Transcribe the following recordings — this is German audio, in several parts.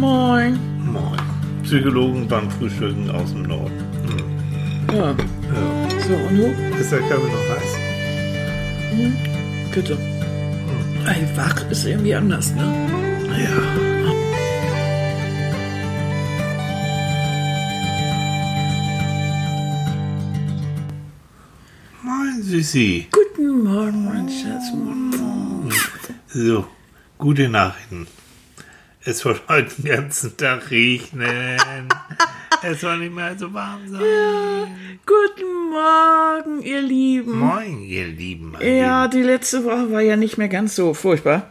Moin. Moin. Psychologen beim Frühstücken aus dem Norden. Hm. Ja, Ja. so, und du? Ist der Kaffee noch heiß? Bitte. Ey, wach ist irgendwie anders, ne? Ja. Moin, Süßi. Guten Morgen, mein Schatz. So, gute Nachrichten. Es soll heute den ganzen Tag regnen. es soll nicht mehr so warm sein. Guten Morgen, ihr Lieben. Moin, ihr Lieben. Ja, die letzte Woche war ja nicht mehr ganz so furchtbar.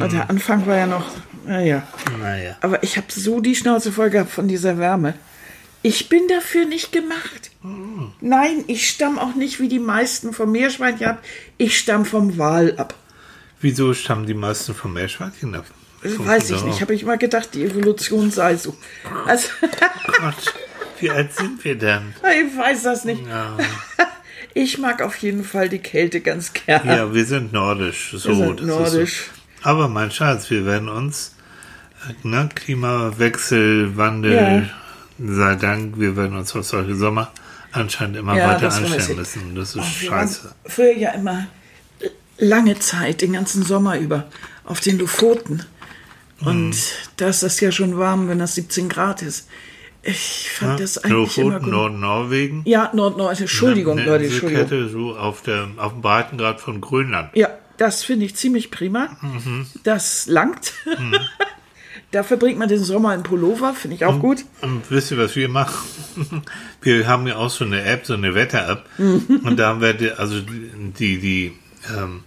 Und der Anfang war ja noch, naja. Lieben. Naja. Aber ich habe so die Schnauze voll gehabt von dieser Wärme. Ich bin dafür nicht gemacht. Nein, ich stamm auch nicht wie die meisten vom Meerschweinchen ab. Ich stamm vom Wal ab. Wieso stammen die meisten vom Meerschweinchen ab? Das weiß ich nicht. Habe ich mal gedacht, die Evolution sei so. Also, Gott, wie alt sind wir denn? ich weiß das nicht. Ja, Ich mag auf jeden Fall die Kälte ganz gern. ja wir sind nordisch. So, Wir sind nordisch. So. Aber mein Schatz, wir werden uns, äh, ne, Klimawechsel, Wandel, Ja. sei Dank, wir werden uns auf solche Sommer anscheinend immer Ja, weiter anstellen müssen. Das ist Ach, scheiße. Früher ja immer lange Zeit, den ganzen Sommer über, auf den Lofoten. Und Mhm. da ist das ja schon warm, wenn das 17 Grad ist. Ich fand Ja, das eigentlich immer Lofoten, gut. Nord-Norwegen. Ja, Nord-Nord, Entschuldigung, Eine Leute, Entschuldigung. Inselkette so auf, der, auf dem Breitengrad von Grönland. Ja, das finde ich ziemlich prima. Mhm. Das langt. da verbringt man den Sommer in Pullover, finde ich auch gut. Und wisst ihr, was wir machen? Wir haben ja auch so eine App, so eine Wetter-App. Mhm. Und da haben wir, die, also die, die, ähm,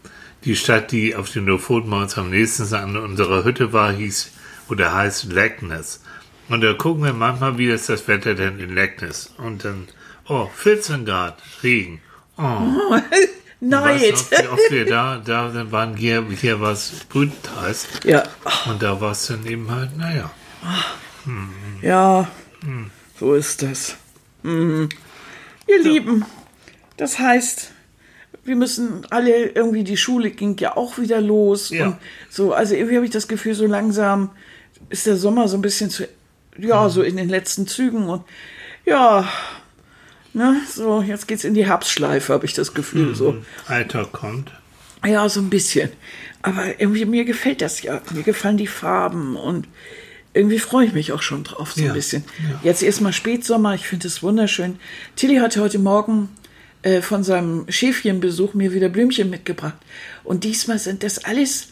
die Stadt, die auf den Lofoten bei uns am nächsten an unserer Hütte war, hieß oder heißt Leckness. Und da gucken wir manchmal, wie ist das Wetter denn in Leckness. Und dann, oh, 14 Grad, Regen. Oh, Neid. weißt wie oft wir da, da dann waren hier, hier war es Brütenteils. Ja, Und da war es dann eben halt, naja. ja, so ist das. Mhm. Ihr Lieben, das heißt, wir müssen alle irgendwie, die Schule ging ja auch wieder los. Ja. Und so, also irgendwie habe ich das Gefühl, so langsam ist der Sommer so ein bisschen zu, ja, so in den letzten Zügen und ja, ne, so, jetzt geht's in die Herbstschleife, habe ich das Gefühl, so. Alltag kommt. Ja, so ein bisschen. Aber irgendwie mir gefällt das ja. Mir gefallen die Farben und irgendwie freue ich mich auch schon drauf, so Ja, ein bisschen. Jetzt erstmal Spätsommer, ich finde es wunderschön. Tilly hatte heute Morgen äh, von seinem Schäfchenbesuch mir wieder Blümchen mitgebracht. Und diesmal sind das alles,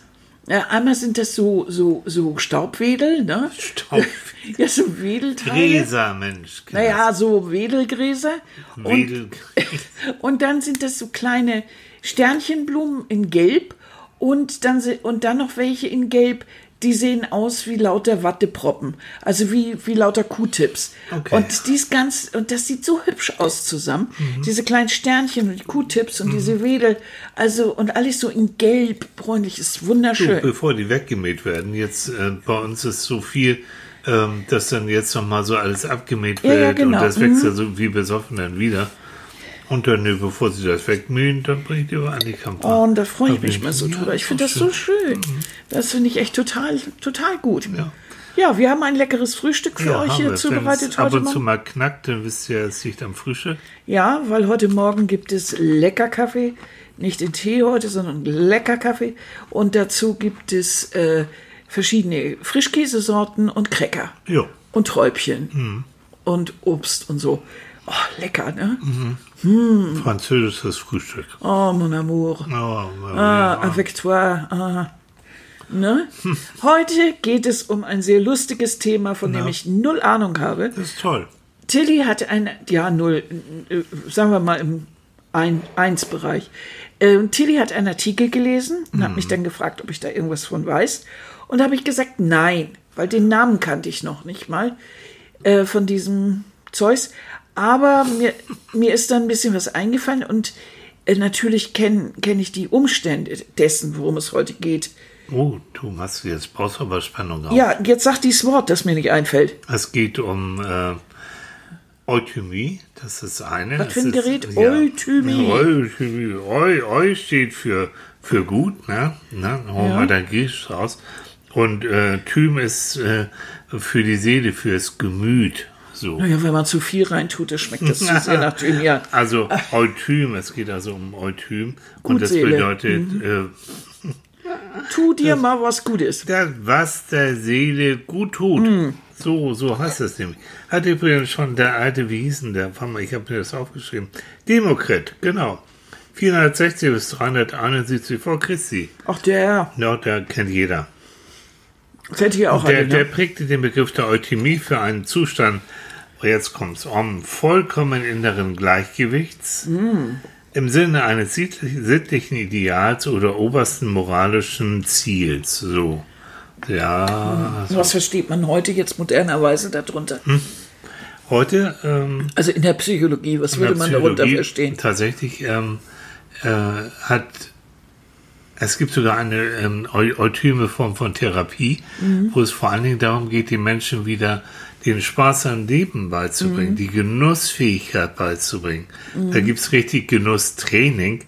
äh, einmal sind das so, so, so Staubwedel, ne? Staub. ja, so Wedelteile. Gräser, Mensch. Naja, so Wedelgräser. Und Wedel. und dann sind das so kleine Sternchenblumen in Gelb und dann, und dann noch welche in Gelb, die sehen aus wie lauter Watteproppen. Also wie, wie lauter Q-Tips. Okay. Und dies ganz, und das sieht so hübsch aus zusammen. Diese kleinen Sternchen und die Q-Tips und diese Wedel. Also, und alles so in Gelb, bräunlich, ist Du, wunderschön. bevor die weggemäht werden, jetzt äh, bei uns ist so viel, ähm, dass dann jetzt nochmal so alles abgemäht Ja, wird ja, genau. und das wächst ja so wie besoffen dann wieder. Und dann, bevor sie das wegmähen, dann bringt ihr an die Kampagne. Oh, und da freue ich mich mal so drüber. Ich finde das so schön. Das finde ich echt total, total gut. Ja. Ja, wir haben ein leckeres Frühstück für Ja, euch hier wir. zubereitet Wenn es ab heute und zu mal knackt, dann wisst ihr, es liegt am Frühstück. Ja, weil heute Morgen gibt es lecker Kaffee. Nicht in Tee heute, sondern lecker Kaffee. Und dazu gibt es äh, verschiedene Frischkäsesorten und Cracker. Ja. Und Träubchen. Mhm. Und Obst und so. Oh, lecker, ne? Französisches Frühstück. Oh, mon amour. Oh, Ah, avec toi. Ah. Ne? Heute geht es um ein sehr lustiges Thema, von dem ich null Ahnung habe. das ist toll. Tilly hatte ein, ja, null, äh, sagen wir mal im ein, Eins-Bereich. Ähm, Tilly hat einen Artikel gelesen und hat mich dann gefragt, ob ich da irgendwas von weiß. Und habe ich gesagt, nein, weil den Namen kannte ich noch nicht mal äh, von diesem Zeus. Aber mir, mir ist dann ein bisschen was eingefallen und äh, natürlich kenne kenn ich die Umstände dessen, worum es heute geht. Oh, du machst jetzt brauchst aber Spannung auf. Ja, jetzt sag dieses Wort, das mir nicht einfällt. Es geht um äh, Euthymie, das ist eine. Was für ein ist- Gerät? Ja, Euthymie. Eu, Eu steht für, für gut, ne? ne? Holen Ja. dann Griechisch raus. Und äh, Thym ist äh, für die Seele, fürs Gemüt. So. Naja, wenn man zu viel reintut, das schmeckt das zu sehr nach Thymian. Also Euthym, es geht also um Euthym. Und das bedeutet, äh, Tu dir mal was Gutes. das, was der Seele gut tut. So, so heißt es nämlich. Hat übrigens schon der alte, wie hieß denn der? Ich habe mir das aufgeschrieben. Demokrit, genau. 460 bis 371 vor Christi. Ach, der, Ja, der kennt jeder. das hätte ich auch Der, der ne? prägte den Begriff der Euthymie für einen Zustand, jetzt kommt's, um vollkommen inneren Gleichgewichts im Sinne eines sittlich- sittlichen Ideals oder obersten moralischen Ziels. So. Ja, Was versteht man heute jetzt modernerweise darunter? Hm. heute ähm, Also in der Psychologie, was würde man darunter Psychologie verstehen? Tatsächlich ähm, äh, hat es gibt sogar eine ähm, eutyme Form von Therapie, Mhm. wo es vor allen Dingen darum geht, den Menschen wieder den Spaß am Leben beizubringen, Mhm. die Genussfähigkeit beizubringen. Da gibt es richtig Genusstraining,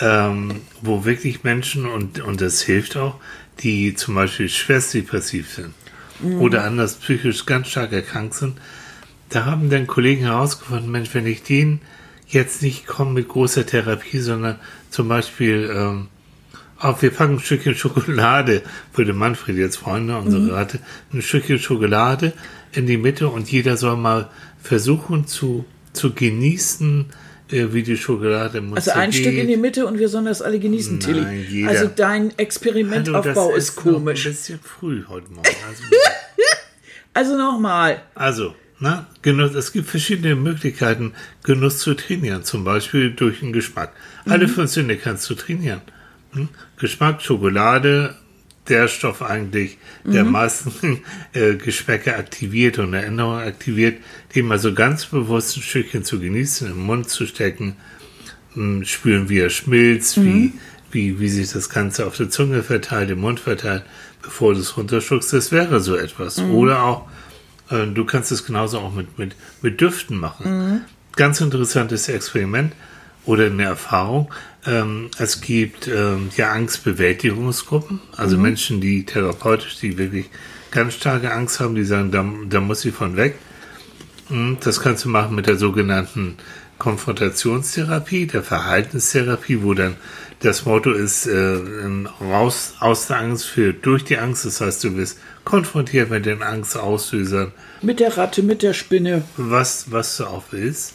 ähm, wo wirklich Menschen, und, und das hilft auch, die zum Beispiel schwerstdepressiv sind Mhm. oder anders psychisch ganz stark erkrankt sind, da haben dann Kollegen herausgefunden, Mensch, wenn ich den jetzt nicht komme mit großer Therapie, sondern zum Beispiel, ähm, auf, wir packen ein Stückchen Schokolade, würde Manfred jetzt Freunde, unsere Rate, ein Stückchen Schokolade in die Mitte und jeder soll mal versuchen zu, zu genießen, äh, wie die Schokolade im Mund Also ein zergeht. Stück in die Mitte und wir sollen das alle genießen, Nein, Tilly. jeder. Also dein Experimentaufbau Hallo, das ist, noch komisch. Ein bisschen früh heute Morgen. Also, Also nochmal. Also, na, Genuss, es gibt verschiedene Möglichkeiten, Genuss zu trainieren, zum Beispiel durch den Geschmack. Alle fünf Sinne kannst du trainieren. Hm? Geschmack, Schokolade, der Stoff eigentlich, der meisten äh, Geschmäcker aktiviert und Erinnerungen aktiviert, den mal so ganz bewusst ein Stückchen zu genießen, im Mund zu stecken, hm, spüren, wie er schmilzt, wie, wie, wie sich das Ganze auf der Zunge verteilt, im Mund verteilt, bevor du es runterschluckst. Das wäre so etwas. Oder auch, äh, du kannst es genauso auch mit, mit, mit Düften machen. Ganz interessantes Experiment oder eine Erfahrung. Ähm, es gibt ähm, ja Angstbewältigungsgruppen, also Menschen, die therapeutisch, die wirklich ganz starke Angst haben, die sagen, da, da muss ich von weg. Mm, Das kannst du machen mit der sogenannten Konfrontationstherapie, der Verhaltenstherapie, wo dann das Motto ist, äh, ähm, raus aus der Angst für durch die Angst. Das heißt, du wirst konfrontiert mit den Angstauslösern, Mit der Ratte, mit der Spinne. was, was du auch willst.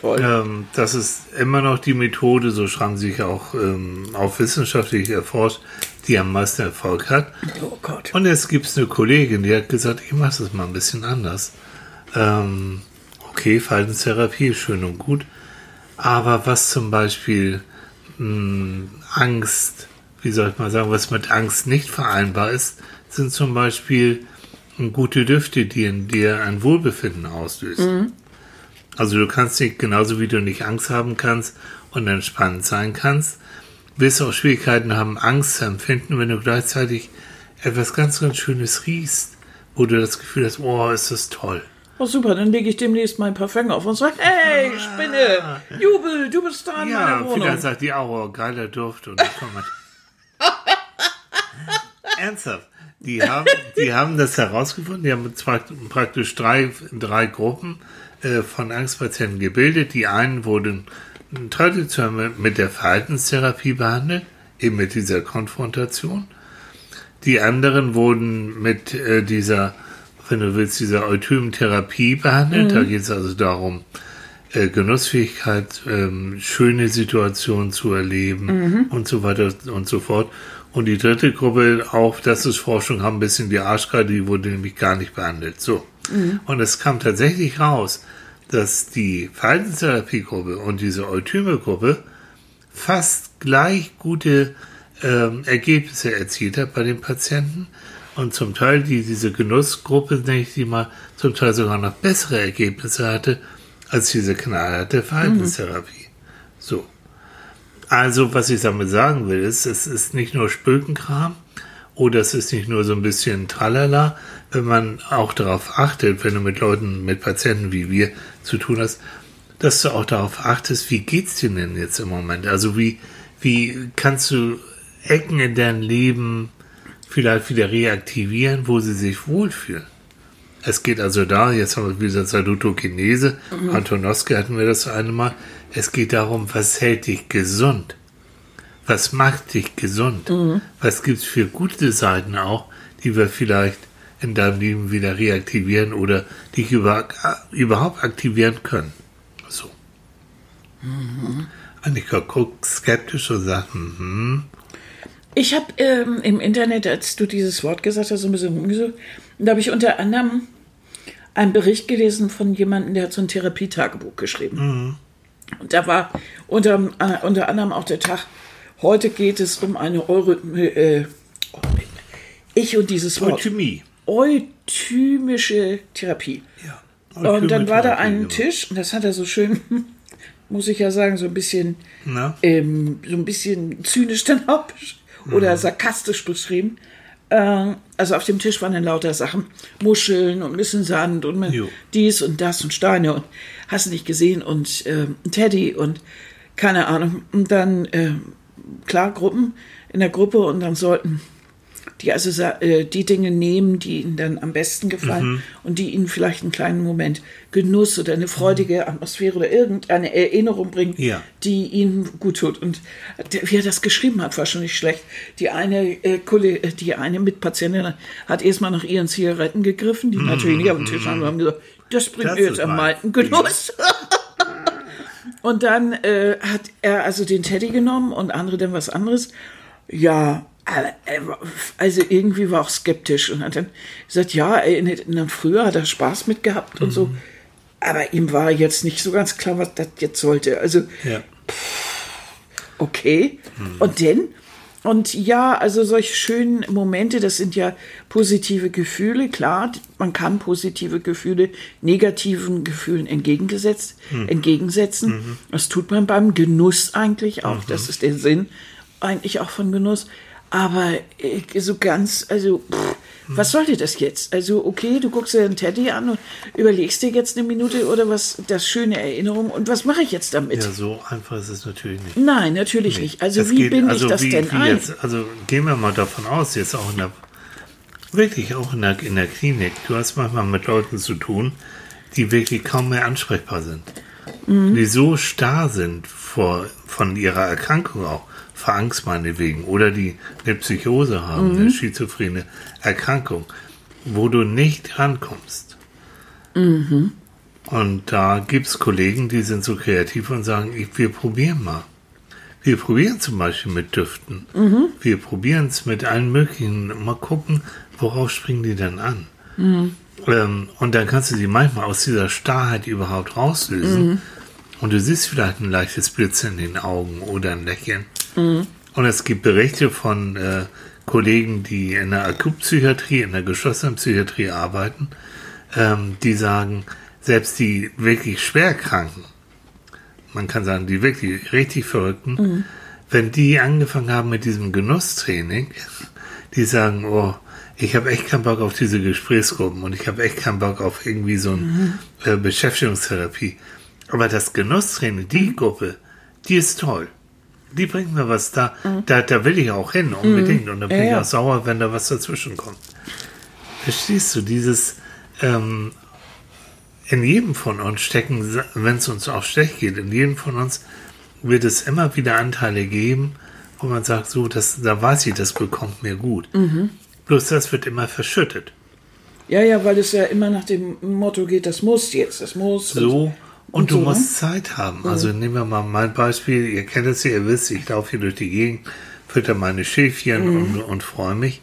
Toll. Ähm, das ist immer noch die Methode, so schreiben sie sich auch, ähm, auch wissenschaftlich erforscht, die am meisten Erfolg hat. Oh Gott. Und jetzt gibt es eine Kollegin, die hat gesagt, ich mache das mal ein bisschen anders. Ähm, okay, Verhaltenstherapie ist schön und gut, aber was zum Beispiel mh, Angst, wie soll ich mal sagen, was mit Angst nicht vereinbar ist, sind zum Beispiel gute Düfte, die in dir ein Wohlbefinden auslösen. Also du kannst nicht, genauso wie du nicht Angst haben kannst und entspannt sein kannst, wirst du auch Schwierigkeiten haben, Angst zu empfinden, wenn du gleichzeitig etwas ganz, ganz Schönes riechst, wo du das Gefühl hast, oh, ist das toll. Oh super, dann lege ich demnächst mein Parfum auf und sage, hey, Spinne, Jubel, du bist da in meiner Ja, Wohnung. vielleicht sagt die auch, oh, geiler Duft und dann kommt man. Ernsthaft. Die haben, die haben das herausgefunden, die haben praktisch drei, drei Gruppen von Angstpatienten gebildet. Die einen wurden traditionell mit der Verhaltenstherapie behandelt, eben mit dieser Konfrontation. Die anderen wurden mit äh, dieser, wenn du willst, dieser Eutymentherapie behandelt. Da geht es also darum, äh, Genussfähigkeit, ähm, schöne Situationen zu erleben und so weiter und so fort. Und die dritte Gruppe, auch das ist Forschung, haben ein bisschen die Arschkarte, die wurde nämlich gar nicht behandelt. So. Und es kam tatsächlich raus, dass die Verhaltenstherapiegruppe und diese Eutyme-Gruppe fast gleich gute ähm, Ergebnisse erzielt hat bei den Patienten. Und zum Teil die, diese Genussgruppe, nenne ich die mal, zum Teil sogar noch bessere Ergebnisse hatte als diese knallharte Verhaltenstherapie. So. Also, was ich damit sagen will, ist, es ist nicht nur Spökenkram oder es ist nicht nur so ein bisschen Tralala, wenn man auch darauf achtet, wenn du mit Leuten, mit Patienten wie wir zu tun hast, dass du auch darauf achtest, wie geht's dir denn jetzt im Moment? Also wie, wie kannst du Ecken in deinem Leben vielleicht wieder reaktivieren, wo sie sich wohlfühlen. Es geht also da, jetzt haben wir wieder Salutokinese, mhm. Antonowski hatten wir das eine Mal. Es geht darum, was hält dich gesund? Was macht dich gesund? Mhm. Was gibt es für gute Seiten auch, die wir vielleicht in deinem Leben wieder reaktivieren oder dich über, überhaupt aktivieren können? So. Mhm. Annika guckt skeptisch und sagt, mhm. Ich habe ähm, im Internet, als du dieses Wort gesagt hast, so ein bisschen rumgesucht, da habe ich unter anderem einen Bericht gelesen von jemandem, der hat so ein Therapietagebuch geschrieben. Mhm. Und da war unter, äh, unter anderem auch der Tag, heute geht es um eine Euro, äh, ich und dieses Wort. Euthymie. Euthymische Therapie. Ja. Und dann war da ein Tisch, und das hat er so schön, muss ich ja sagen, so ein bisschen, ähm, so ein bisschen zynisch dann auch oder mhm. sarkastisch beschrieben. Äh, also auf dem Tisch waren dann lauter Sachen, Muscheln und ein bisschen Sand und dies und das und Steine und hast du nicht gesehen und äh, Teddy und keine Ahnung. Und dann, äh, klar, Gruppen in der Gruppe und dann sollten die also äh, die Dinge nehmen, die ihnen dann am besten gefallen mhm. und die ihnen vielleicht einen kleinen Moment Genuss oder eine freudige mhm. Atmosphäre oder irgendeine Erinnerung bringen, ja. die ihnen gut tut. Und der, wie er das geschrieben hat, war schon nicht schlecht. Die eine, äh, äh die eine Mitpatientin hat erstmal nach ihren Zigaretten gegriffen, die mhm. natürlich nicht auf dem Tisch haben, haben gesagt, das bringt das mir jetzt am meisten Genuss. und dann äh, hat er also den Teddy genommen und andere dann was anderes. Ja, also irgendwie war auch skeptisch und hat dann gesagt, ja, erinnert früher hat er Spaß mit gehabt und mhm. so. Aber ihm war jetzt nicht so ganz klar, was das jetzt sollte. Also, ja. okay. Mhm. Und denn? Und ja, also solche schönen Momente, das sind ja positive Gefühle, klar, man kann positive Gefühle negativen Gefühlen entgegengesetzt, mhm. entgegensetzen. Mhm. Das tut man beim Genuss eigentlich auch. Das mhm. ist der Sinn eigentlich auch von Genuss. Aber äh, so ganz, also, pff, was sollte das jetzt? Also, okay, du guckst dir den Teddy an und überlegst dir jetzt eine Minute oder was, das schöne Erinnerung und was mache ich jetzt damit? Ja, so einfach ist es natürlich nicht. Nein, natürlich nee. nicht. Also, das wie geht, bin also ich das wie, denn wie ein? Jetzt, also, gehen wir mal davon aus, jetzt auch in der, wirklich auch in der, in der Klinik, du hast manchmal mit Leuten zu tun, die wirklich kaum mehr ansprechbar sind. Mhm. Die so starr sind vor, von ihrer Erkrankung auch Angst meinetwegen oder die eine Psychose haben, mhm. eine schizophrene Erkrankung, wo du nicht rankommst. Mhm. Und da gibt es Kollegen, die sind so kreativ und sagen, ich, wir probieren mal. Wir probieren zum Beispiel mit Düften. Mhm. Wir probieren es mit allen möglichen. Mal gucken, worauf springen die dann an. Mhm. Ähm, und dann kannst du sie manchmal aus dieser Starrheit überhaupt rauslösen. Mhm. Und du siehst vielleicht ein leichtes Blitzen in den Augen oder ein Lächeln. Mhm. Und es gibt Berichte von äh, Kollegen, die in der Akutpsychiatrie, in der geschlossenen Psychiatrie arbeiten, ähm, die sagen, selbst die wirklich schwerkranken, man kann sagen, die wirklich richtig Verrückten, mhm. wenn die angefangen haben mit diesem Genusstraining, die sagen, oh, ich habe echt keinen Bock auf diese Gesprächsgruppen und ich habe echt keinen Bock auf irgendwie so eine mhm. äh, Beschäftigungstherapie. Aber das Genusstraining, die. Gruppe, die ist toll die bringt mir was da. Mhm. Da, da will ich auch hin, unbedingt. Mhm. Und da bin ja, ich auch sauer, wenn da was dazwischen kommt. Verstehst du, dieses ähm, in jedem von uns stecken, wenn es uns auch schlecht geht, in jedem von uns wird es immer wieder Anteile geben, wo man sagt, so, das, da weiß ich, das bekommt mir gut. Mhm. Bloß das wird immer verschüttet. Ja, ja, weil es ja immer nach dem Motto geht, das muss jetzt, das muss. So, und, und du so, musst ne? Zeit haben. Mhm. Also nehmen wir mal mein Beispiel. Ihr kennt es ja, ihr wisst, ich laufe hier durch die Gegend, fütter meine Schäfchen mhm. und, und freue mich.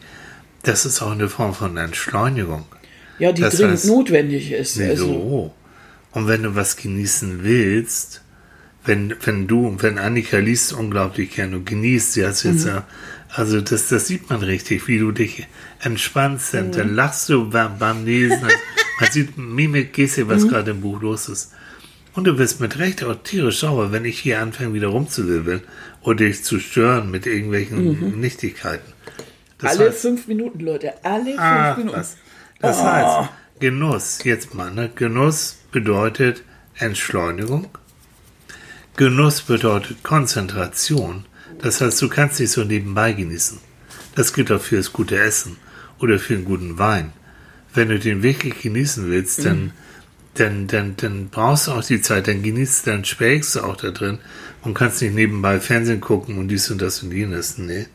Das ist auch eine Form von Entschleunigung. Ja, die das dringend heißt, notwendig ist. Also. So. Und wenn du was genießen willst, wenn, wenn du, wenn Annika liest unglaublich gerne und genießt, sie hat jetzt mhm. ja, also das, das sieht man richtig, wie du dich entspannst, mhm. dann lachst du beim, beim Lesen. man sieht Mimik, Geste, was mhm. gerade im Buch los ist. Und du bist mit Recht auch tierisch sauer, wenn ich hier anfange, wieder rumzuwirbeln oder dich zu stören mit irgendwelchen mhm. Nichtigkeiten. Das alle heißt, fünf Minuten, Leute, alle fünf ach, Minuten. Was. Das oh. heißt, Genuss, jetzt mal, ne? Genuss bedeutet Entschleunigung. Genuss bedeutet Konzentration. Das heißt, du kannst nicht so nebenbei genießen. Das gilt auch für das gute Essen oder für einen guten Wein. Wenn du den wirklich genießen willst, dann, mhm. Dann, dann, dann brauchst du auch die Zeit, dann genießt, dann schwelgst du auch da drin und kannst nicht nebenbei Fernsehen gucken und dies und das und jenes. Nee.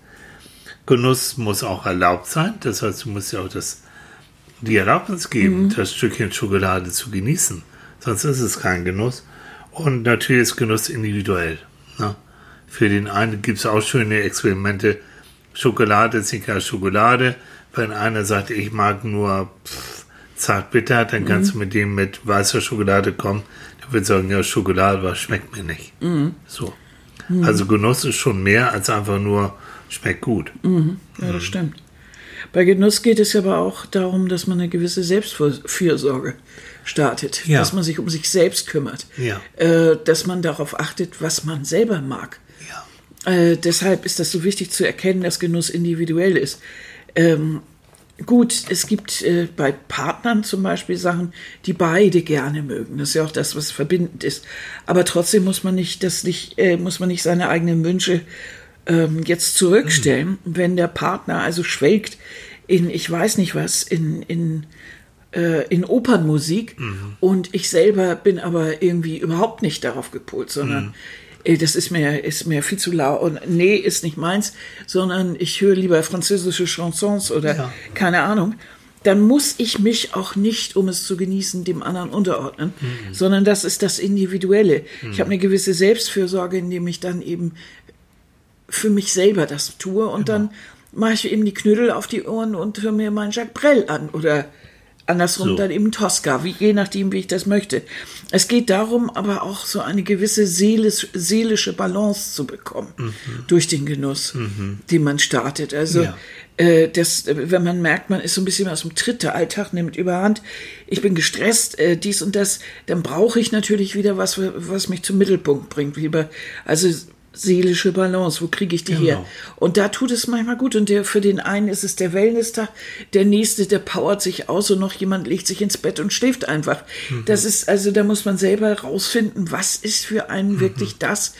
Genuss muss auch erlaubt sein. Das heißt, du musst ja auch das, die Erlaubnis geben, mhm. das Stückchen Schokolade zu genießen. Sonst ist es kein Genuss. Und natürlich ist Genuss individuell. Ne? Für den einen gibt es auch schöne Experimente. Schokolade ist nicht gar Schokolade. Wenn einer sagt, ich mag nur zart bitter, dann kannst mhm. du mit dem mit weißer Schokolade kommen. Der wird sagen, ja, Schokolade, was schmeckt mir nicht. Mhm. So. Mhm. Also Genuss ist schon mehr als einfach nur schmeckt gut. Mhm. Ja, das mhm. stimmt. Bei Genuss geht es aber auch darum, dass man eine gewisse Selbstfürsorge startet, ja. dass man sich um sich selbst kümmert, ja. äh, dass man darauf achtet, was man selber mag. Ja. Äh, deshalb ist das so wichtig zu erkennen, dass Genuss individuell ist. Ähm, gut, es gibt äh, bei Partnern zum Beispiel Sachen, die beide gerne mögen. Das ist ja auch das, was verbindend ist. Aber trotzdem muss man nicht, das nicht, äh, muss man nicht seine eigenen Wünsche ähm, jetzt zurückstellen, mhm. wenn der Partner also schwelgt in, ich weiß nicht was, in, in äh, in Opernmusik mhm. und ich selber bin aber irgendwie überhaupt nicht darauf gepolt, sondern mhm. Das ist mir, ist mir viel zu laut und nee, ist nicht meins, sondern ich höre lieber französische Chansons oder ja. keine Ahnung. Dann muss ich mich auch nicht, um es zu genießen, dem anderen unterordnen, mhm. sondern das ist das Individuelle. Mhm. Ich habe eine gewisse Selbstfürsorge, indem ich dann eben für mich selber das tue und genau. dann mache ich eben die Knödel auf die Ohren und höre mir meinen Jacques Brel an oder Andersrum so. dann eben Tosca, wie, je nachdem, wie ich das möchte. Es geht darum, aber auch so eine gewisse seelisch, seelische Balance zu bekommen mhm. durch den Genuss, mhm. den man startet. Also, ja. äh, das, wenn man merkt, man ist so ein bisschen aus dem Tritt, der Alltag nimmt überhand, ich bin gestresst, äh, dies und das, dann brauche ich natürlich wieder was, was mich zum Mittelpunkt bringt. Also, seelische Balance, wo kriege ich die genau. her? Und da tut es manchmal gut. Und der, für den einen ist es der Wellness-Tag, der nächste, der powert sich aus und noch jemand legt sich ins Bett und schläft einfach. Mhm. Das ist, also da muss man selber rausfinden, was ist für einen mhm. wirklich das,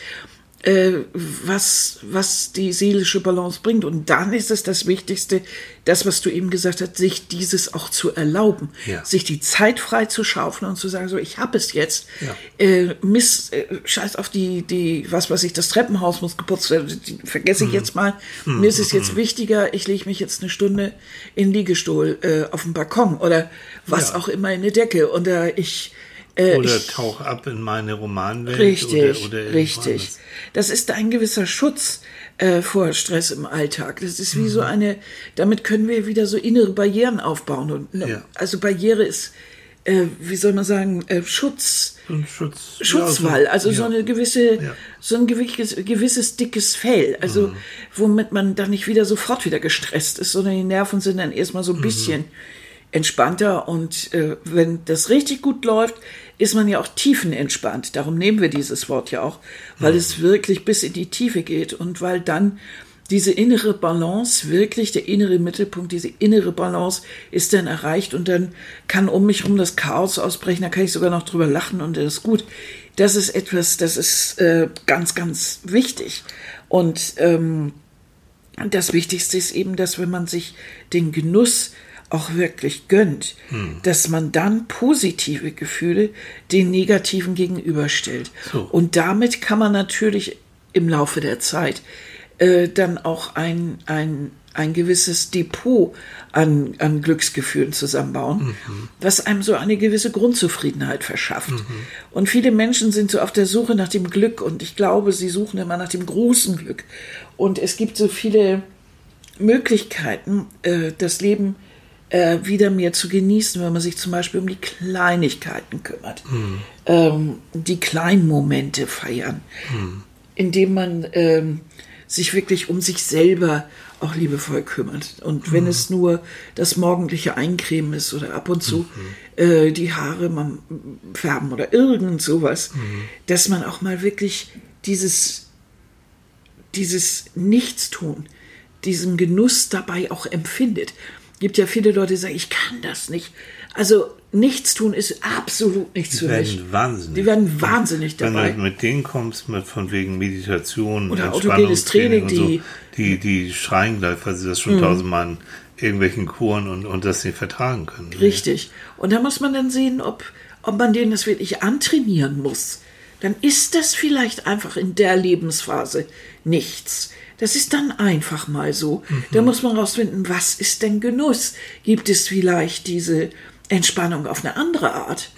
äh, was, was die seelische Balance bringt. Und dann ist es das Wichtigste, das, was du eben gesagt hast, sich dieses auch zu erlauben, ja. sich die Zeit frei zu schaufeln und zu sagen, so, ich habe es jetzt. Ja. Äh, miss, äh, scheiß auf die, die, was weiß ich, das Treppenhaus muss geputzt werden, die vergesse ich mhm. jetzt mal. Mhm. Mir ist es jetzt mhm. wichtiger, ich lege mich jetzt eine Stunde in Liegestuhl äh, auf dem Balkon oder was ja. auch immer in eine Decke. Oder ich äh, oder ich, tauch ab in meine Romanwelt. Richtig, oder, oder richtig. Das ist ein gewisser Schutz äh, vor Stress im Alltag. Das ist wie mhm. so eine, damit können wir wieder so innere Barrieren aufbauen. Und, ne, ja. Also Barriere ist, äh, wie soll man sagen, äh, Schutz. Schutz, Schutzwall, also ja. so eine gewisse, ja. so ein gewisses, gewisses dickes Fell, also mhm. womit man dann nicht wieder sofort wieder gestresst ist, sondern die Nerven sind dann erstmal so ein mhm. bisschen entspannter und äh, wenn das richtig gut läuft, ist man ja auch tiefenentspannt. Darum nehmen wir dieses Wort ja auch, weil mhm. es wirklich bis in die Tiefe geht und weil dann diese innere Balance, wirklich der innere Mittelpunkt, diese innere Balance ist dann erreicht und dann kann um mich herum das Chaos ausbrechen, da kann ich sogar noch drüber lachen und das ist gut. Das ist etwas, das ist äh, ganz, ganz wichtig. Und ähm, das Wichtigste ist eben, dass wenn man sich den Genuss auch wirklich gönnt, hm. dass man dann positive Gefühle den negativen gegenüberstellt. So. Und damit kann man natürlich im Laufe der Zeit äh, dann auch ein, ein, ein gewisses Depot an, an Glücksgefühlen zusammenbauen, mhm. was einem so eine gewisse Grundzufriedenheit verschafft. Mhm. Und viele Menschen sind so auf der Suche nach dem Glück und ich glaube, sie suchen immer nach dem großen Glück. Und es gibt so viele Möglichkeiten, äh, das Leben zu äh, wieder mehr zu genießen, wenn man sich zum Beispiel um die Kleinigkeiten kümmert, mhm. ähm, die Kleinmomente feiern, mhm. indem man ähm, sich wirklich um sich selber auch liebevoll kümmert. Und wenn mhm. es nur das morgendliche Eincremen ist oder ab und zu mhm. äh, die Haare mal färben oder irgend sowas, mhm. dass man auch mal wirklich dieses, dieses Nichtstun, diesen Genuss dabei auch empfindet Gibt ja viele Leute, die sagen, ich kann das nicht. Also nichts tun ist absolut nichts Die für mich. werden wahnsinnig. Die werden wahnsinnig Wenn dabei. du mit denen kommst, mit von wegen Meditation, Oder autogenes Training, und so, die- die, die schreien gleich, weil sie das schon tausendmal in irgendwelchen Kuren und, und das nicht vertragen können. Richtig. Und da muss man dann sehen, ob, ob man denen das wirklich antrainieren muss. Dann ist das vielleicht einfach in der Lebensphase nichts. Das ist dann einfach mal so. Da muss man rausfinden, was ist denn Genuss? Gibt es vielleicht diese Entspannung auf eine andere Art?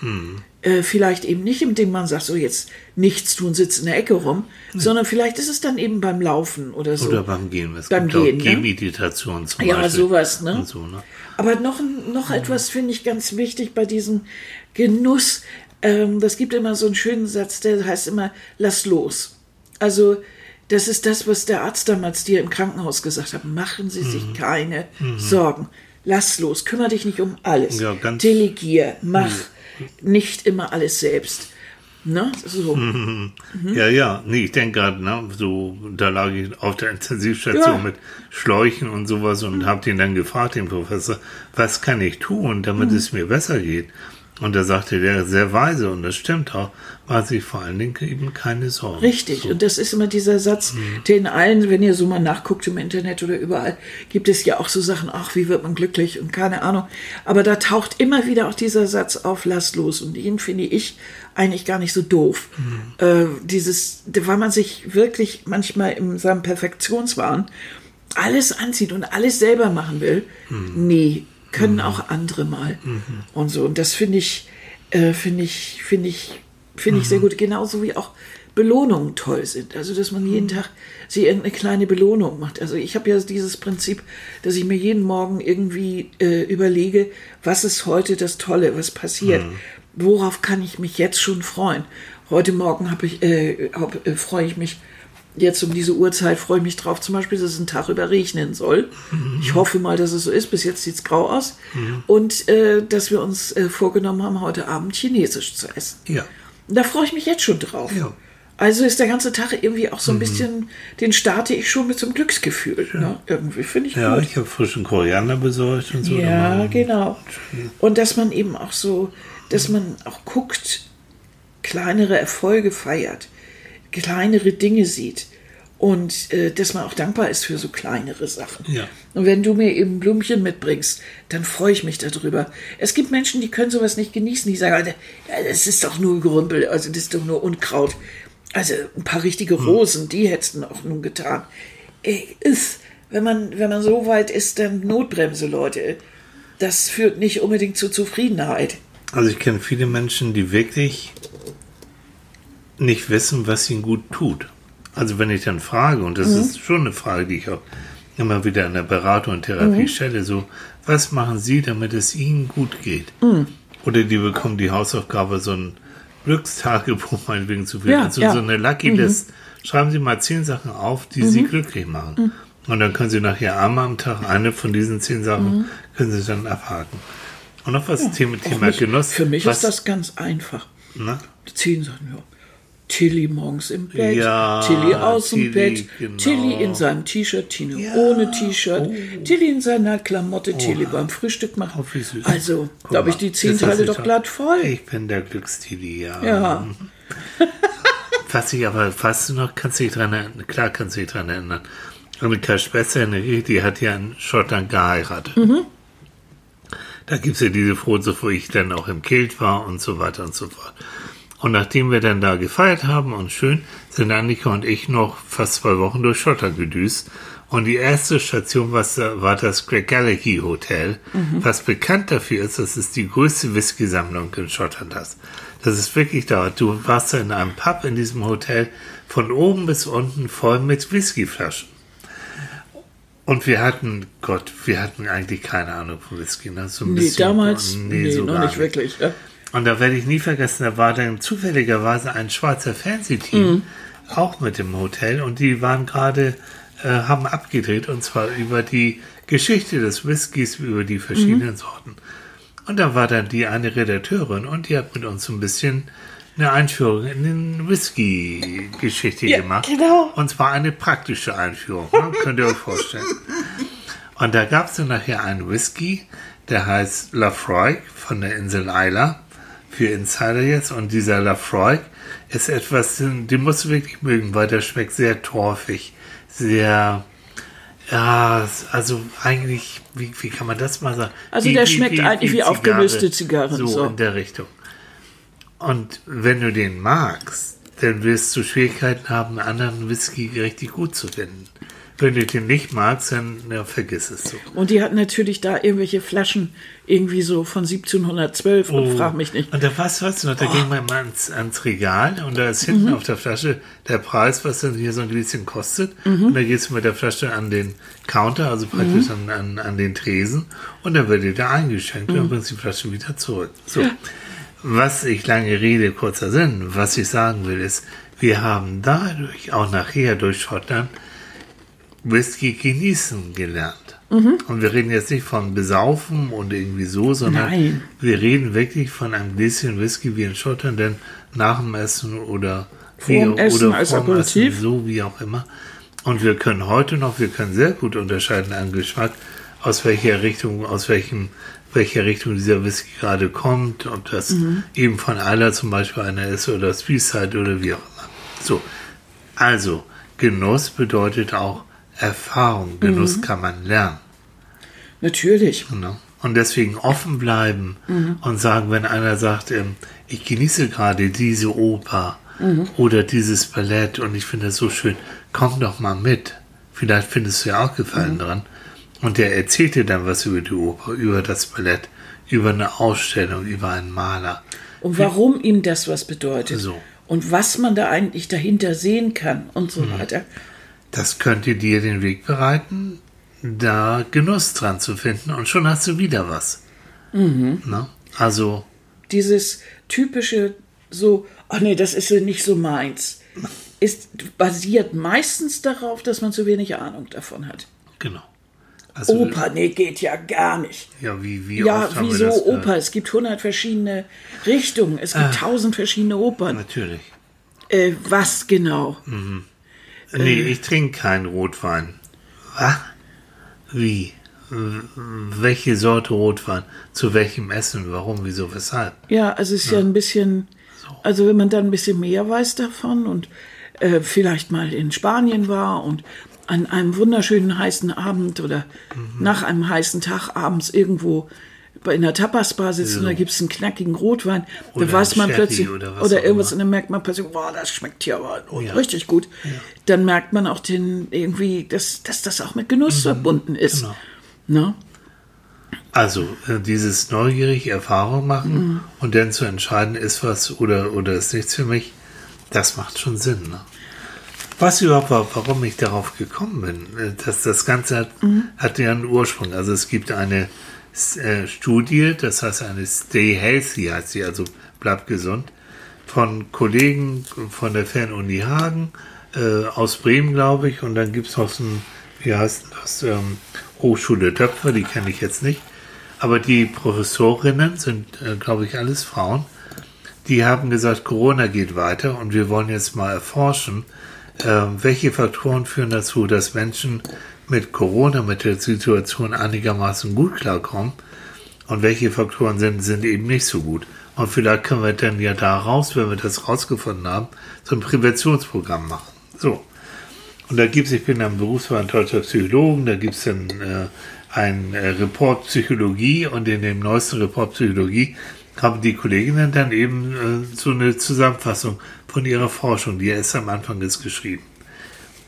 Äh, vielleicht eben nicht, indem man sagt, so jetzt nichts tun, sitzt in der Ecke rum, sondern vielleicht ist es dann eben beim Laufen oder so. Oder beim Gehen. Es Beim Gehen, auch ne? Gehmeditation zum Ja, Beispiel. sowas, ne? So, ne? Aber noch, noch etwas finde ich ganz wichtig bei diesem Genuss. Ähm, das gibt immer so einen schönen Satz, der heißt immer, lass los. Also, das ist das, was der Arzt damals dir im Krankenhaus gesagt hat. Machen Sie Mhm. sich keine Sorgen. Lass los. Kümmere dich nicht um alles. Ja, Delegier. Mach nicht immer alles selbst. Ne? So. Mhm. Ja, ja, nee, ich denke gerade, ne, so, da lag ich auf der Intensivstation Ja. mit Schläuchen und sowas und hab den dann gefragt, den Professor, was kann ich tun, damit Mhm. es mir besser geht? Und da sagte der sehr weise, und das stimmt auch, macht sich vor allen Dingen eben keine Sorgen. Richtig. Und das ist immer dieser Satz, Mhm. den allen, wenn ihr so mal nachguckt im Internet oder überall, gibt es ja auch so Sachen, ach, wie wird man glücklich und keine Ahnung. Aber da taucht immer wieder auch dieser Satz auf, lass los. Und den finde ich eigentlich gar nicht so doof. Mhm. Äh, dieses, weil man sich wirklich manchmal in seinem Perfektionswahn alles anzieht und alles selber machen will. Mhm. Nee, können auch andere mal. Und so. Und das finde ich, äh, finde ich, finde ich, finde ich sehr gut. Genauso wie auch Belohnungen toll sind. Also, dass man jeden Tag sich irgendeine kleine Belohnung macht. Also, ich habe ja dieses Prinzip, dass ich mir jeden Morgen irgendwie äh, überlege, was ist heute das Tolle, was passiert. Worauf kann ich mich jetzt schon freuen? Heute Morgen habe ich, äh, hab, äh, freue ich mich jetzt um diese Uhrzeit freue ich mich drauf, zum Beispiel, dass es einen Tag über regnen soll. Ich hoffe mal, dass es so ist. Bis jetzt sieht es grau aus. Und äh, dass wir uns äh, vorgenommen haben, heute Abend Chinesisch zu essen. Ja. Und da freue ich mich jetzt schon drauf. Ja. Also ist der ganze Tag irgendwie auch so ein bisschen, den starte ich schon mit so einem Glücksgefühl. Ne? Irgendwie finde ich Ja, gut. ich habe frischen Koriander besorgt und so. Ja, genau. Und dass man eben auch so, dass man auch guckt, kleinere Erfolge feiert, kleinere Dinge sieht und äh, dass man auch dankbar ist für so kleinere Sachen. Ja. Und wenn du mir eben Blümchen mitbringst, dann freue ich mich darüber. Es gibt Menschen, die können sowas nicht genießen, die sagen, Alter, das ist doch nur Gerümpel, also das ist doch nur Unkraut. Also ein paar richtige Rosen, die hättest du auch nun getan. Ey, ist, wenn man, wenn man so weit ist, dann Notbremse, Leute. Das führt nicht unbedingt zu Zufriedenheit. Also ich kenne viele Menschen, die wirklich nicht wissen, was ihnen gut tut. Also wenn ich dann frage, und das Mhm. ist schon eine Frage, die ich auch immer wieder in der Beratung und Therapie Mhm. stelle, so, was machen Sie, damit es Ihnen gut geht? Mhm. Oder die bekommen die Hausaufgabe, so ein Glückstagebuch meinetwegen zu führen, Ja, also ja. Mhm. so eine Lucky List. Schreiben Sie mal zehn Sachen auf, die Sie glücklich machen. Mhm. Und dann können Sie nachher einmal am Tag eine von diesen zehn Sachen, Mhm. können Sie dann abhaken. Und noch was Thema, Thema Mich- Genuss. Für mich was, ist das ganz einfach. Ne? Zehn Sachen, ja. Tilly morgens im Bett, Ja, Tilly aus dem Tilly, Bett, genau. Tilly in seinem T-Shirt, Tine Ja, ohne T-Shirt, oh. Tilly in seiner Klamotte, Tilly beim Frühstück machen. Oh, wie süß. Also, da habe ich die zehn Teile doch glatt voll. Ich bin der Glückstili, ja. Ja. Was ich aber, weißt du noch, kannst du dich dran erinnern, klar kannst du dich dran erinnern. Annika Schwester Henry, die hat ja in Schottland geheiratet. Mhm. Da gibt es ja diese Fotos, wo ich dann auch im Kilt war und so weiter und so fort. Und nachdem wir dann da gefeiert haben und schön, sind Annika und ich noch fast zwei Wochen durch Schottland gedüst. Und die erste Station war, war das Greg Gallagher Hotel, was bekannt dafür ist, dass es die größte Whisky-Sammlung in Schottland hat. Das ist wirklich da. Du warst in einem Pub in diesem Hotel von oben bis unten voll mit Whiskyflaschen. Und wir hatten, Gott, wir hatten eigentlich keine Ahnung von Whisky. Ne? So ein Nee, damals, nee, so noch gar nicht wirklich. Ja. Und da werde ich nie vergessen, da war dann zufälligerweise ein Schweizer Fernsehteam auch mit im Hotel und die waren gerade, äh, haben abgedreht und zwar über die Geschichte des Whiskys, über die verschiedenen Sorten. Und da war dann die eine Redakteurin und die hat mit uns so ein bisschen eine Einführung in den Whisky-Geschichte Ja, gemacht. genau. Und zwar eine praktische Einführung, ne? könnt ihr euch vorstellen. Und da gab es dann nachher einen Whisky, der heißt Lafroy von der Insel Isla für Insider jetzt. Und dieser Lafroy ist etwas, den musst du wirklich mögen, weil der schmeckt sehr torfig, sehr, ja, also eigentlich, wie, wie kann man das mal sagen? Also Wie- der wie- schmeckt wie- eigentlich wie, wie aufgelöste Zigarren. So, So. in der Richtung. Und wenn du den magst, dann wirst du Schwierigkeiten haben, einen anderen Whisky richtig gut zu finden. Wenn du den nicht magst, dann ja, vergiss es so. Und die hatten natürlich da irgendwelche Flaschen irgendwie so von 1712 und Oh. frag mich nicht. Und da was, weißt du noch, da ging man mal ans, ans Regal und da ist hinten Mhm. auf der Flasche der Preis, was dann hier so ein Gläschen kostet. Mhm. Und da gehst du mit der Flasche an den Counter, also praktisch an, an, an den Tresen und dann wird dir da eingeschenkt Mhm. und dann bringst du die Flasche wieder zurück. So. Was ich lange rede, kurzer Sinn, was ich sagen will, ist, wir haben dadurch auch nachher durch Schottland Whisky genießen gelernt. Und wir reden jetzt nicht von Besaufen und irgendwie so, sondern Nein. wir reden wirklich von einem Gläschen Whisky wie in Schottland, denn nach dem Essen oder Vorm Essen als vorm Aperitif. so wie auch immer. Und wir können heute noch, wir können sehr gut unterscheiden an Geschmack, aus welcher Richtung, aus welchem, welcher Richtung dieser Whisky gerade kommt, ob das Mhm. eben von Eiler zum Beispiel einer ist oder Speyside oder wie auch immer. So. Also, Genuss bedeutet auch Erfahrung. Genuss Mhm. kann man lernen. Natürlich. Ne? Und deswegen offen bleiben und sagen, wenn einer sagt, ähm, ich genieße gerade diese Oper oder dieses Ballett und ich finde das so schön, komm doch mal mit. Vielleicht findest du ja auch Gefallen dran. Und der erzählt dir dann was über die Oper, über das Ballett, über eine Ausstellung, über einen Maler. Und warum ihm das was bedeutet. So. Und was man da eigentlich dahinter sehen kann und so Mhm. weiter. Das könnte dir den Weg bereiten, da Genuss dran zu finden und schon hast du wieder was. Ne? Also, Dieses typische so, ach nee, das ist nicht so meins, ist basiert meistens darauf, dass man zu wenig Ahnung davon hat. genau. Also, Oper, nee, geht ja gar nicht. Ja, wie, wie Ja, oft haben wir wieso das gehört? Oper? Es gibt hundert verschiedene Richtungen. Es Ah. gibt tausend verschiedene Opern. Natürlich. Äh, was genau? Nee, Äh. ich trinke keinen Rotwein. Was? Wie? Welche Sorte Rotwein? Zu welchem Essen? Warum? Wieso? Weshalb? Ja, also es ist ja, ein bisschen, also wenn man dann ein bisschen mehr weiß davon und äh, vielleicht mal in Spanien war und an einem wunderschönen heißen Abend oder Mhm. nach einem heißen Tag abends irgendwo bei einer Tapasbar sitzt und da gibt es einen knackigen Rotwein, Oder da weiß man Sherry plötzlich, oder oder, irgendwas immer. und dann merkt man plötzlich, boah, das schmeckt hier aber Ja. richtig gut. Dann merkt man auch den irgendwie, dass, dass das auch mit Genuss verbunden ist. Genau. Ne? Also, äh, dieses neugierig Erfahrung machen Mhm. und dann zu entscheiden, ist was oder, oder ist nichts für mich, das macht schon Sinn. Ne? Was überhaupt war, warum ich darauf gekommen bin, äh, dass das Ganze hat, Mhm. hat ja einen Ursprung. Also es gibt eine Studie, das heißt eine Stay Healthy heißt sie, also bleib gesund, von Kollegen von der Fernuni Hagen, äh, aus Bremen, glaube ich, und dann gibt es noch so ein, wie heißt das, ähm, Hochschule Töpfer, die kenne ich jetzt nicht. Aber die Professorinnen sind, äh, glaube ich, alles Frauen. Die haben gesagt, Corona geht weiter und wir wollen jetzt mal erforschen, äh, welche Faktoren führen dazu, dass Menschen mit Corona, mit der Situation einigermaßen gut klarkommen und welche Faktoren sind, sind eben nicht so gut. Und vielleicht können wir dann ja daraus, wenn wir das rausgefunden haben, so ein Präventionsprogramm machen. So. Und da gibt es, ich bin am Berufsverein deutscher Psychologen, da gibt es dann äh, ein äh, Report Psychologie und in dem neuesten Report Psychologie haben die Kolleginnen dann eben äh, so eine Zusammenfassung von ihrer Forschung, die erst am Anfang ist, geschrieben.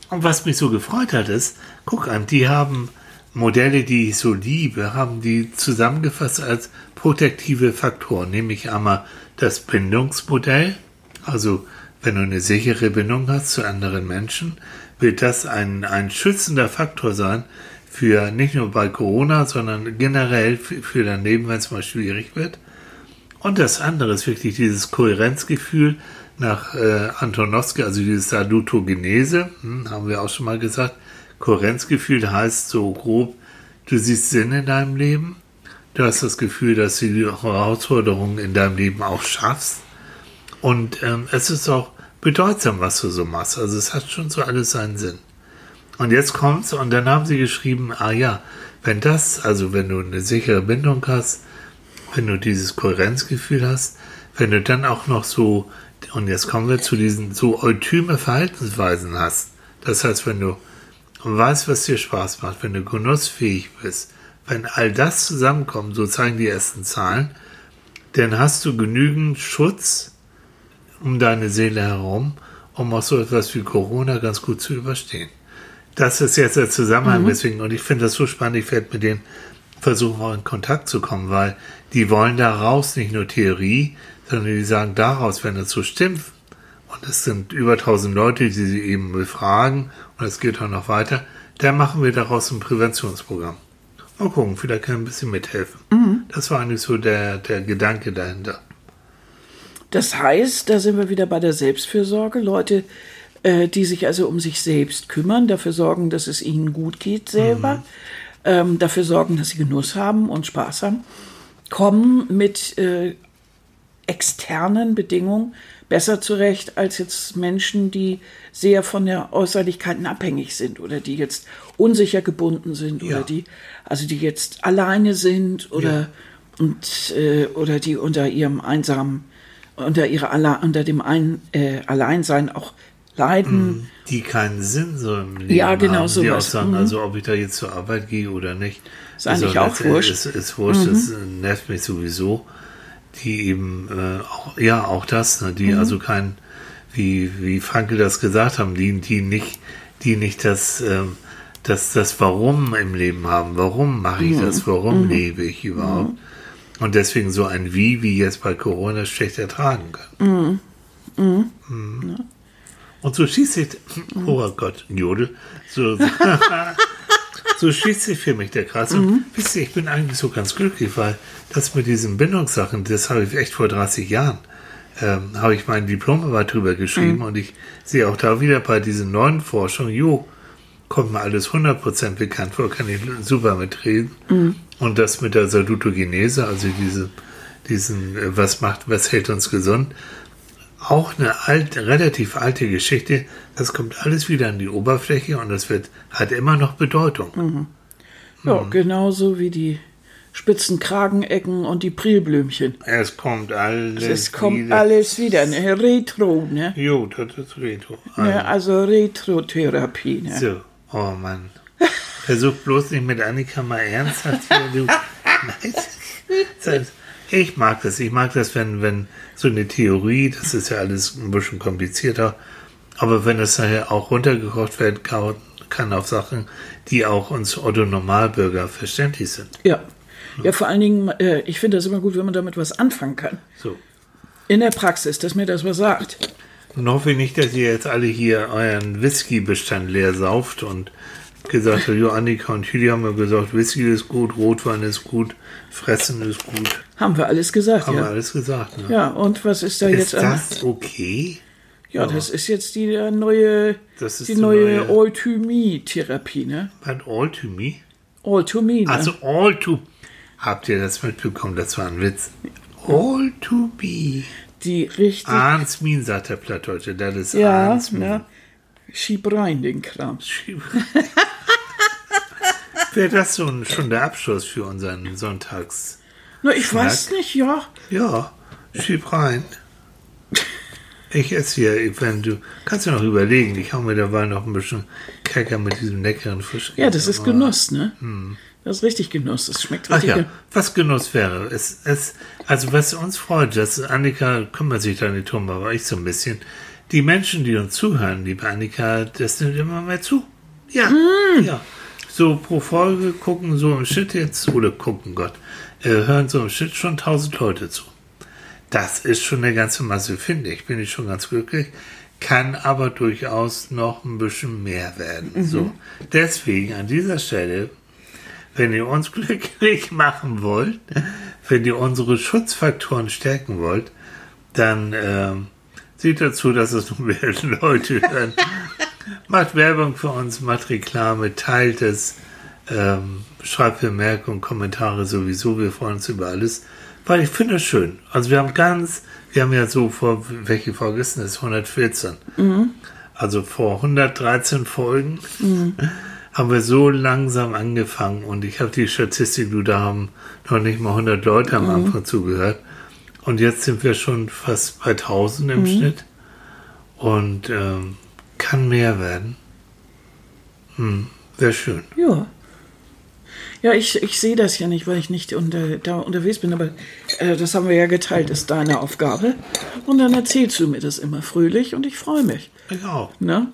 Und was mich so gefreut hat, ist, guck an, die haben Modelle, die ich so liebe, haben die zusammengefasst als protektive Faktoren, nämlich einmal das Bindungsmodell, also wenn du eine sichere Bindung hast zu anderen Menschen, wird das ein, ein schützender Faktor sein für nicht nur bei Corona, sondern generell für, für dein Leben, wenn es mal schwierig wird. Und das andere ist wirklich dieses Kohärenzgefühl nach äh, Antonowski, also dieses Salutogenese, hm, haben wir auch schon mal gesagt. Kohärenzgefühl heißt so grob, du siehst Sinn in deinem Leben, du hast das Gefühl, dass du die Herausforderungen in deinem Leben auch schaffst und ähm, es ist auch bedeutsam, was du so machst. Also es hat schon so alles seinen Sinn. Und jetzt kommt's und dann haben sie geschrieben, ah ja, Wenn das, also wenn du eine sichere Bindung hast, wenn du dieses Kohärenzgefühl hast, wenn du dann auch noch so, und jetzt kommen wir zu diesen so eutyme Verhaltensweisen hast. Das heißt, wenn du weißt, was dir Spaß macht, wenn du genussfähig bist, wenn all das zusammenkommt, so zeigen die ersten Zahlen, dann hast du genügend Schutz um deine Seele herum, um auch so etwas wie Corona ganz gut zu überstehen. Das ist jetzt der Zusammenhang, mhm. deswegen, und ich finde das so spannend, ich werde mit denen versuchen, auch in Kontakt zu kommen, weil die wollen daraus nicht nur Theorie, sondern die sagen daraus, wenn es so stimmt, und es sind über 1000 Leute, die sie eben befragen, und es geht auch noch weiter, dann machen wir daraus ein Präventionsprogramm. Mal gucken, vielleicht kann ein bisschen mithelfen. Mhm. Das war eigentlich so der, der Gedanke dahinter. Das heißt, da sind wir wieder bei der Selbstfürsorge. Leute, äh, die sich also um sich selbst kümmern, dafür sorgen, dass es ihnen gut geht selber, mhm. ähm, dafür sorgen, dass sie Genuss haben und Spaß haben, kommen mit äh, externen Bedingungen besser zurecht als jetzt Menschen, die sehr von der Äußerlichkeiten abhängig sind oder die jetzt unsicher gebunden sind ja. oder die also die jetzt alleine sind oder ja. und äh, oder die unter ihrem einsamen unter ihrer unter dem ein, äh, Alleinsein auch leiden. Mhm. Die keinen Sinn so im Leben ja, genau haben. So die auch sagen, mhm. also ob ich da jetzt zur Arbeit gehe oder nicht. Ist eigentlich also, auch wurscht. Ist, ist wurscht, mhm. das nervt mich sowieso die eben äh, auch, ja auch das, ne, die mhm. also kein, wie, wie Franke das gesagt haben, die, die nicht, die nicht das, ähm, das, das Warum im Leben haben. Warum mache ich mhm. das? Warum mhm. lebe ich überhaupt? Mhm. Und deswegen so ein Wie, wie jetzt bei Corona schlecht ertragen können. Mhm. Mhm. Und so schießt sich, oh Gott, Jodel, so, so schließt sich für mich der Kreis. Und mhm. wisst ihr, ich bin eigentlich so ganz glücklich, weil das mit diesen Bindungssachen, das habe ich echt vor 30 Jahren, ähm, habe ich mein Diplomarbeit drüber geschrieben mhm. und ich sehe auch da wieder bei diesen neuen Forschungen, jo, kommt mir alles 100% bekannt vor, kann ich super mitreden. Mhm. Und das mit der Salutogenese, also diese, diesen, äh, was macht, was hält uns gesund, auch eine alte, relativ alte Geschichte. Das kommt alles wieder an die Oberfläche und das wird, hat immer noch Bedeutung. Mhm. Ja, mhm. genauso wie die spitzen Kragenecken und die Prilblümchen. Es kommt alles Es kommt wieder. alles wieder, ne? Retro, ne? Jo, das ist Retro. Also, ja, also Retro-Therapie, ne? So, oh Mann. Versuch bloß nicht mit Annika mal ernsthaft hier, du. Nein. Ich mag das. Ich mag das, wenn, wenn so eine Theorie, das ist ja alles ein bisschen komplizierter, aber wenn es nachher auch runtergekocht werden kann, kann auf Sachen, die auch uns Otto Normalbürger verständlich sind. Ja. Ja, vor allen Dingen, äh, ich finde das immer gut, wenn man damit was anfangen kann. So. In der Praxis, dass mir das was sagt. Nun hoffe ich nicht, dass ihr jetzt alle hier euren Whisky-Bestand leer sauft und gesagt habt, jo, Annika und Julie haben ja gesagt, Whisky ist gut, Rotwein ist gut, Fressen ist gut. Haben wir alles gesagt, Haben ja. wir alles gesagt, ne? Ja, und was ist da ist jetzt an? Ist das okay? Ja, ja, das ist jetzt die äh, neue, das ist die, die neue, neue All-to-Me-Therapie, ne? Was, All-to-Me? All-to-Me, ne? Also All-to... Habt ihr das mitbekommen? Das war ein Witz. All-to-Be. Die richtig... Arnsmin, sagt der Plattdeutsche. Das ist ja, Arnsmin. Ja, schieb rein den Kram. Schieb Wäre das ein, schon der Abschluss für unseren Sonntags... Na, ich Schnack? weiß nicht, ja. Ja, schieb rein. Ich esse hier, wenn du, kannst du noch überlegen, ich hau mir dabei noch ein bisschen Cracker mit diesem leckeren Fisch. Ja, das ist Genuss, ne? Hm. Das ist richtig Genuss. Es schmeckt richtig. Ach ja, was Genuss wäre. Es, es, also was uns freut, dass Annika kümmert sich da nicht drum, aber ich so ein bisschen. Die Menschen, die uns zuhören, liebe Annika, das nimmt immer mehr zu. Ja, mm. ja. So pro Folge gucken so im Shit jetzt, oder gucken Gott, äh, hören so im Shit schon tausend Leute zu. Das ist schon eine ganze Masse, finde ich. Bin ich schon ganz glücklich. Kann aber durchaus noch ein bisschen mehr werden. Mhm. So. Deswegen an dieser Stelle, wenn ihr uns glücklich machen wollt, wenn ihr unsere Schutzfaktoren stärken wollt, dann äh, seht dazu, dass es noch mehr Leute hören. Macht Werbung für uns, macht Reklame, teilt es, ähm, schreibt Bemerkungen, Kommentare sowieso. Wir freuen uns über alles. Weil ich finde es schön. Also wir haben ganz, wir haben ja so vor, welche Folge ist das? 114. Mhm. Also vor 113 Folgen mhm. haben wir so langsam angefangen und ich habe die Statistik, du da haben noch nicht mal 100 Leute am Anfang zugehört und jetzt sind wir schon fast bei 1000 im Schnitt und ähm, kann mehr werden. Hm, Wäre schön. Ja. Ja, ich, ich sehe das ja nicht, weil ich nicht unter, da unterwegs bin, aber äh, das haben wir ja geteilt, ist deine Aufgabe. Und dann erzählst du mir das immer fröhlich und ich freue mich. Ich auch. Ne?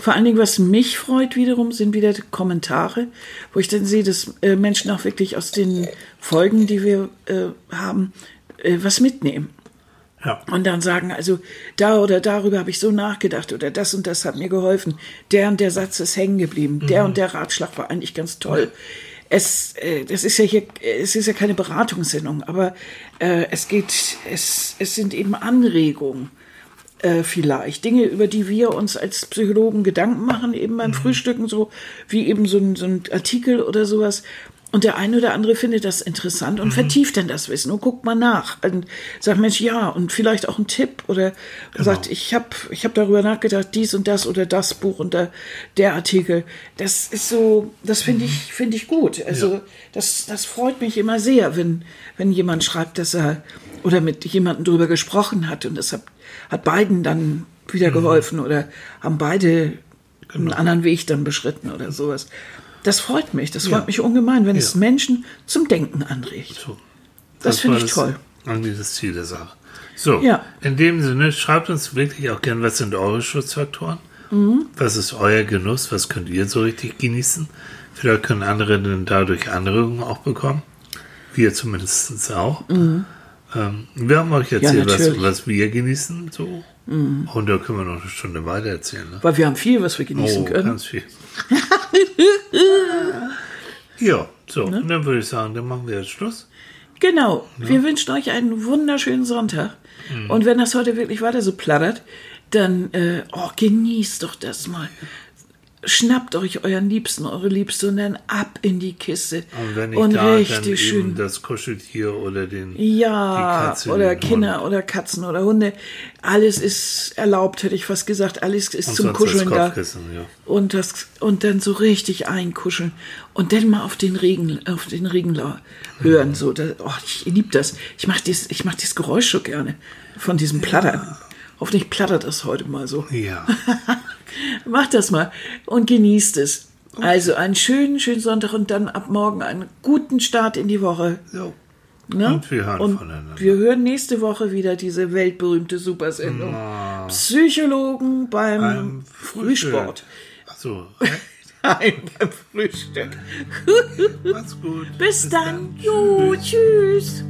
Vor allen Dingen, was mich freut wiederum, sind wieder die Kommentare, wo ich dann sehe, dass äh, Menschen auch wirklich aus den Folgen, die wir äh, haben, äh, was mitnehmen. Ja. Und dann sagen, also da oder darüber habe ich so nachgedacht oder das und das hat mir geholfen. Der und der Satz ist hängen geblieben. Der und der Ratschlag war eigentlich ganz toll. Es, äh, das ist ja hier, es ist ja keine Beratungssendung, aber äh, es geht, es, es sind eben Anregungen äh, vielleicht. Dinge, über die wir uns als Psychologen Gedanken machen, eben beim Frühstücken, so wie eben so ein, so ein Artikel oder sowas. Und der eine oder andere findet das interessant und vertieft dann das Wissen und guckt mal nach und sagt, Mensch, ja, und vielleicht auch ein Tipp oder sagt, ich habe ich hab darüber nachgedacht, dies und das oder das Buch und der, der Artikel. Das ist so, das finde ich, finde ich gut. Also Ja. das, das freut mich immer sehr, wenn, wenn jemand schreibt, dass er oder mit jemandem drüber gesprochen hat und das hat, hat beiden dann wieder geholfen oder haben beide einen anderen Weg dann beschritten oder sowas. Das freut mich, das freut Ja. mich ungemein, wenn es Ja. Menschen zum Denken anregt. So. Das finde war ich toll. Eigentlich das Ziel der Sache. So, Ja. in dem Sinne, schreibt uns wirklich auch gern, was sind eure Schutzfaktoren? Mhm. Was ist euer Genuss? Was könnt ihr so richtig genießen? Vielleicht können andere dann dadurch Anregungen auch bekommen. Wir zumindest auch. Ähm, wir haben euch erzählt, was, Mhm. natürlich. Mhm. was wir genießen. So. Und da können wir noch eine Stunde weiter erzählen. Ne? Weil wir haben viel, was wir genießen Oh, können. ganz viel. ja, so. Ne? Dann würde ich sagen, dann machen wir jetzt Schluss. Genau. Wir wünschen euch einen wunderschönen Sonntag. Mhm. Und wenn das heute wirklich weiter so plattert, dann äh, oh, genießt doch das mal. Schnappt euch euren Liebsten, eure Liebste und dann ab in die Kiste. Und wenn nicht und da, dann richtig schön. das Kuscheltier oder den Ja, Katze, oder den Kinder Hund. oder Katzen oder Hunde. Alles ist erlaubt, hätte ich fast gesagt. Alles ist Und zum Kuscheln das da. Ja. Und, das, und dann so richtig einkuscheln. Und dann mal auf den Regen, auf den Regenlau hören. So, da, oh, ich liebe das. Ich mache dieses, ich mach dieses Geräusch so gerne von diesem Plattern. Hoffentlich plattert das heute mal so. Ja, Macht das mal und genießt es. Also einen schönen, schönen Sonntag und dann ab morgen einen guten Start in die Woche. so. Ne? Und wir hören Und voneinander. Wir hören nächste Woche wieder diese weltberühmte Supersendung. Psychologen beim, Beim Frühsport. Ach so, Nein, beim Frühstück. macht's gut. Bis, dann. Jo, tschüss.